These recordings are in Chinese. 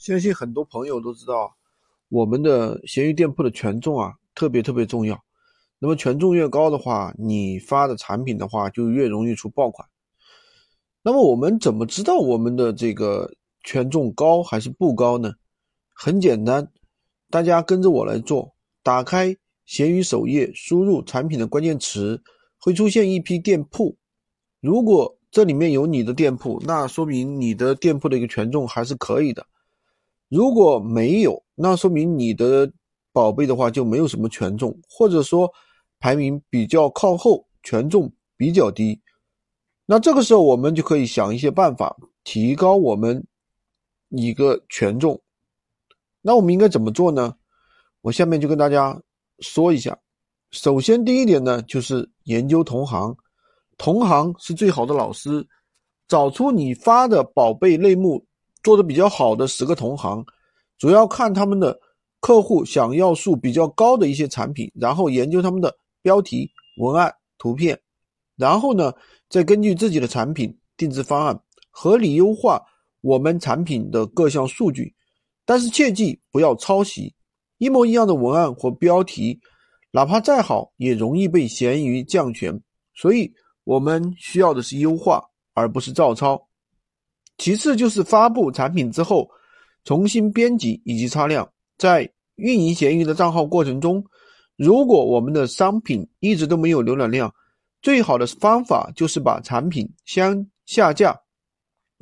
相信很多朋友都知道，我们的闲鱼店铺的权重啊，特别特别重要。那么权重越高的话，你发的产品的话就越容易出爆款。那么我们怎么知道我们的这个权重高还是不高呢？很简单，大家跟着我来做。打开闲鱼首页，输入产品的关键词，会出现一批店铺。如果这里面有你的店铺，那说明你的店铺的一个权重还是可以的。如果没有，那说明你的宝贝的话就没有什么权重，或者说排名比较靠后，权重比较低。那这个时候我们就可以想一些办法，提高我们一个权重。那我们应该怎么做呢？我下面就跟大家说一下。首先，第一点呢，就是研究同行，同行是最好的老师，找出你发的宝贝类目。做的比较好的十个同行，主要看他们的客户想要数比较高的一些产品，然后研究他们的标题、文案、图片，然后呢，再根据自己的产品定制方案，合理优化我们产品的各项数据。但是切记不要抄袭，一模一样的文案或标题，哪怕再好，也容易被闲鱼降权。所以我们需要的是优化，而不是照抄。其次就是发布产品之后，重新编辑以及擦亮。在运营闲鱼的账号过程中，如果我们的商品一直都没有浏览量，最好的方法就是把产品先下架，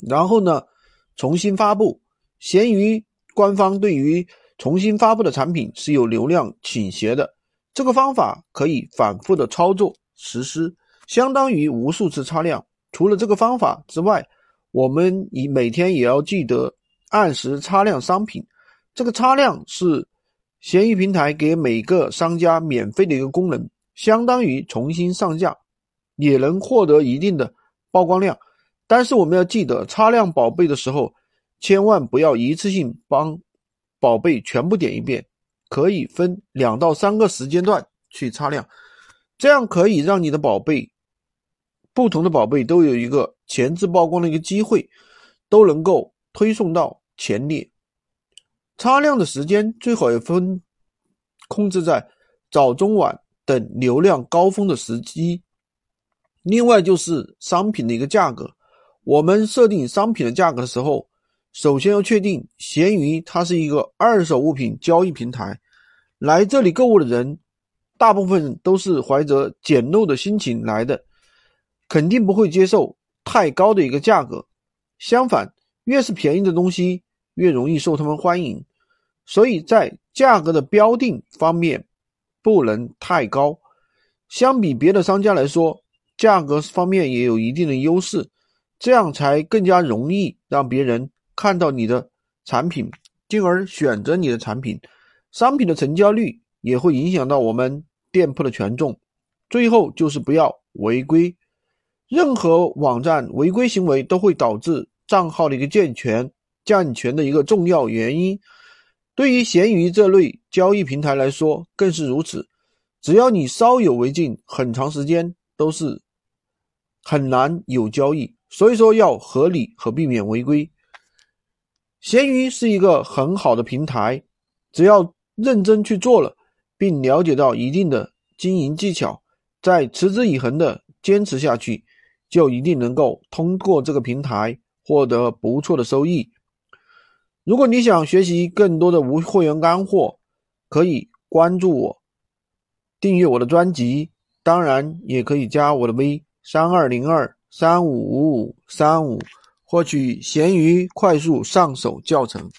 然后呢重新发布。闲鱼官方对于重新发布的产品是有流量倾斜的，这个方法可以反复的操作实施，相当于无数次擦亮。除了这个方法之外，我们以每天也要记得按时擦亮商品，这个擦亮是闲鱼平台给每个商家免费的一个功能，相当于重新上架，也能获得一定的曝光量。但是我们要记得擦亮宝贝的时候，千万不要一次性帮宝贝全部点一遍，可以分两到三个时间段去擦亮，这样可以让你的宝贝。不同的宝贝都有一个前置曝光的一个机会，都能够推送到前列。擦亮的时间最好也分控制在早、中、晚等流量高峰的时机。另外就是商品的一个价格，我们设定商品的价格的时候，首先要确定闲鱼它是一个二手物品交易平台，来这里购物的人大部分都是怀着捡漏的心情来的。肯定不会接受太高的一个价格，相反，越是便宜的东西越容易受他们欢迎，所以在价格的标定方面不能太高。相比别的商家来说，价格方面也有一定的优势，这样才更加容易让别人看到你的产品，进而选择你的产品。商品的成交率也会影响到我们店铺的权重。最后就是不要违规。任何网站违规行为都会导致账号的一个健全、降权的一个重要原因。对于闲鱼这类交易平台来说，更是如此。只要你稍有违禁，很长时间都是很难有交易。所以说，要合理和避免违规。闲鱼是一个很好的平台，只要认真去做了，并了解到一定的经营技巧，再持之以恒的坚持下去。就一定能够通过这个平台获得不错的收益。如果你想学习更多的无会员干货，可以关注我，订阅我的专辑，当然也可以加我的微三二零二三五五五三五，获取闲鱼快速上手教程。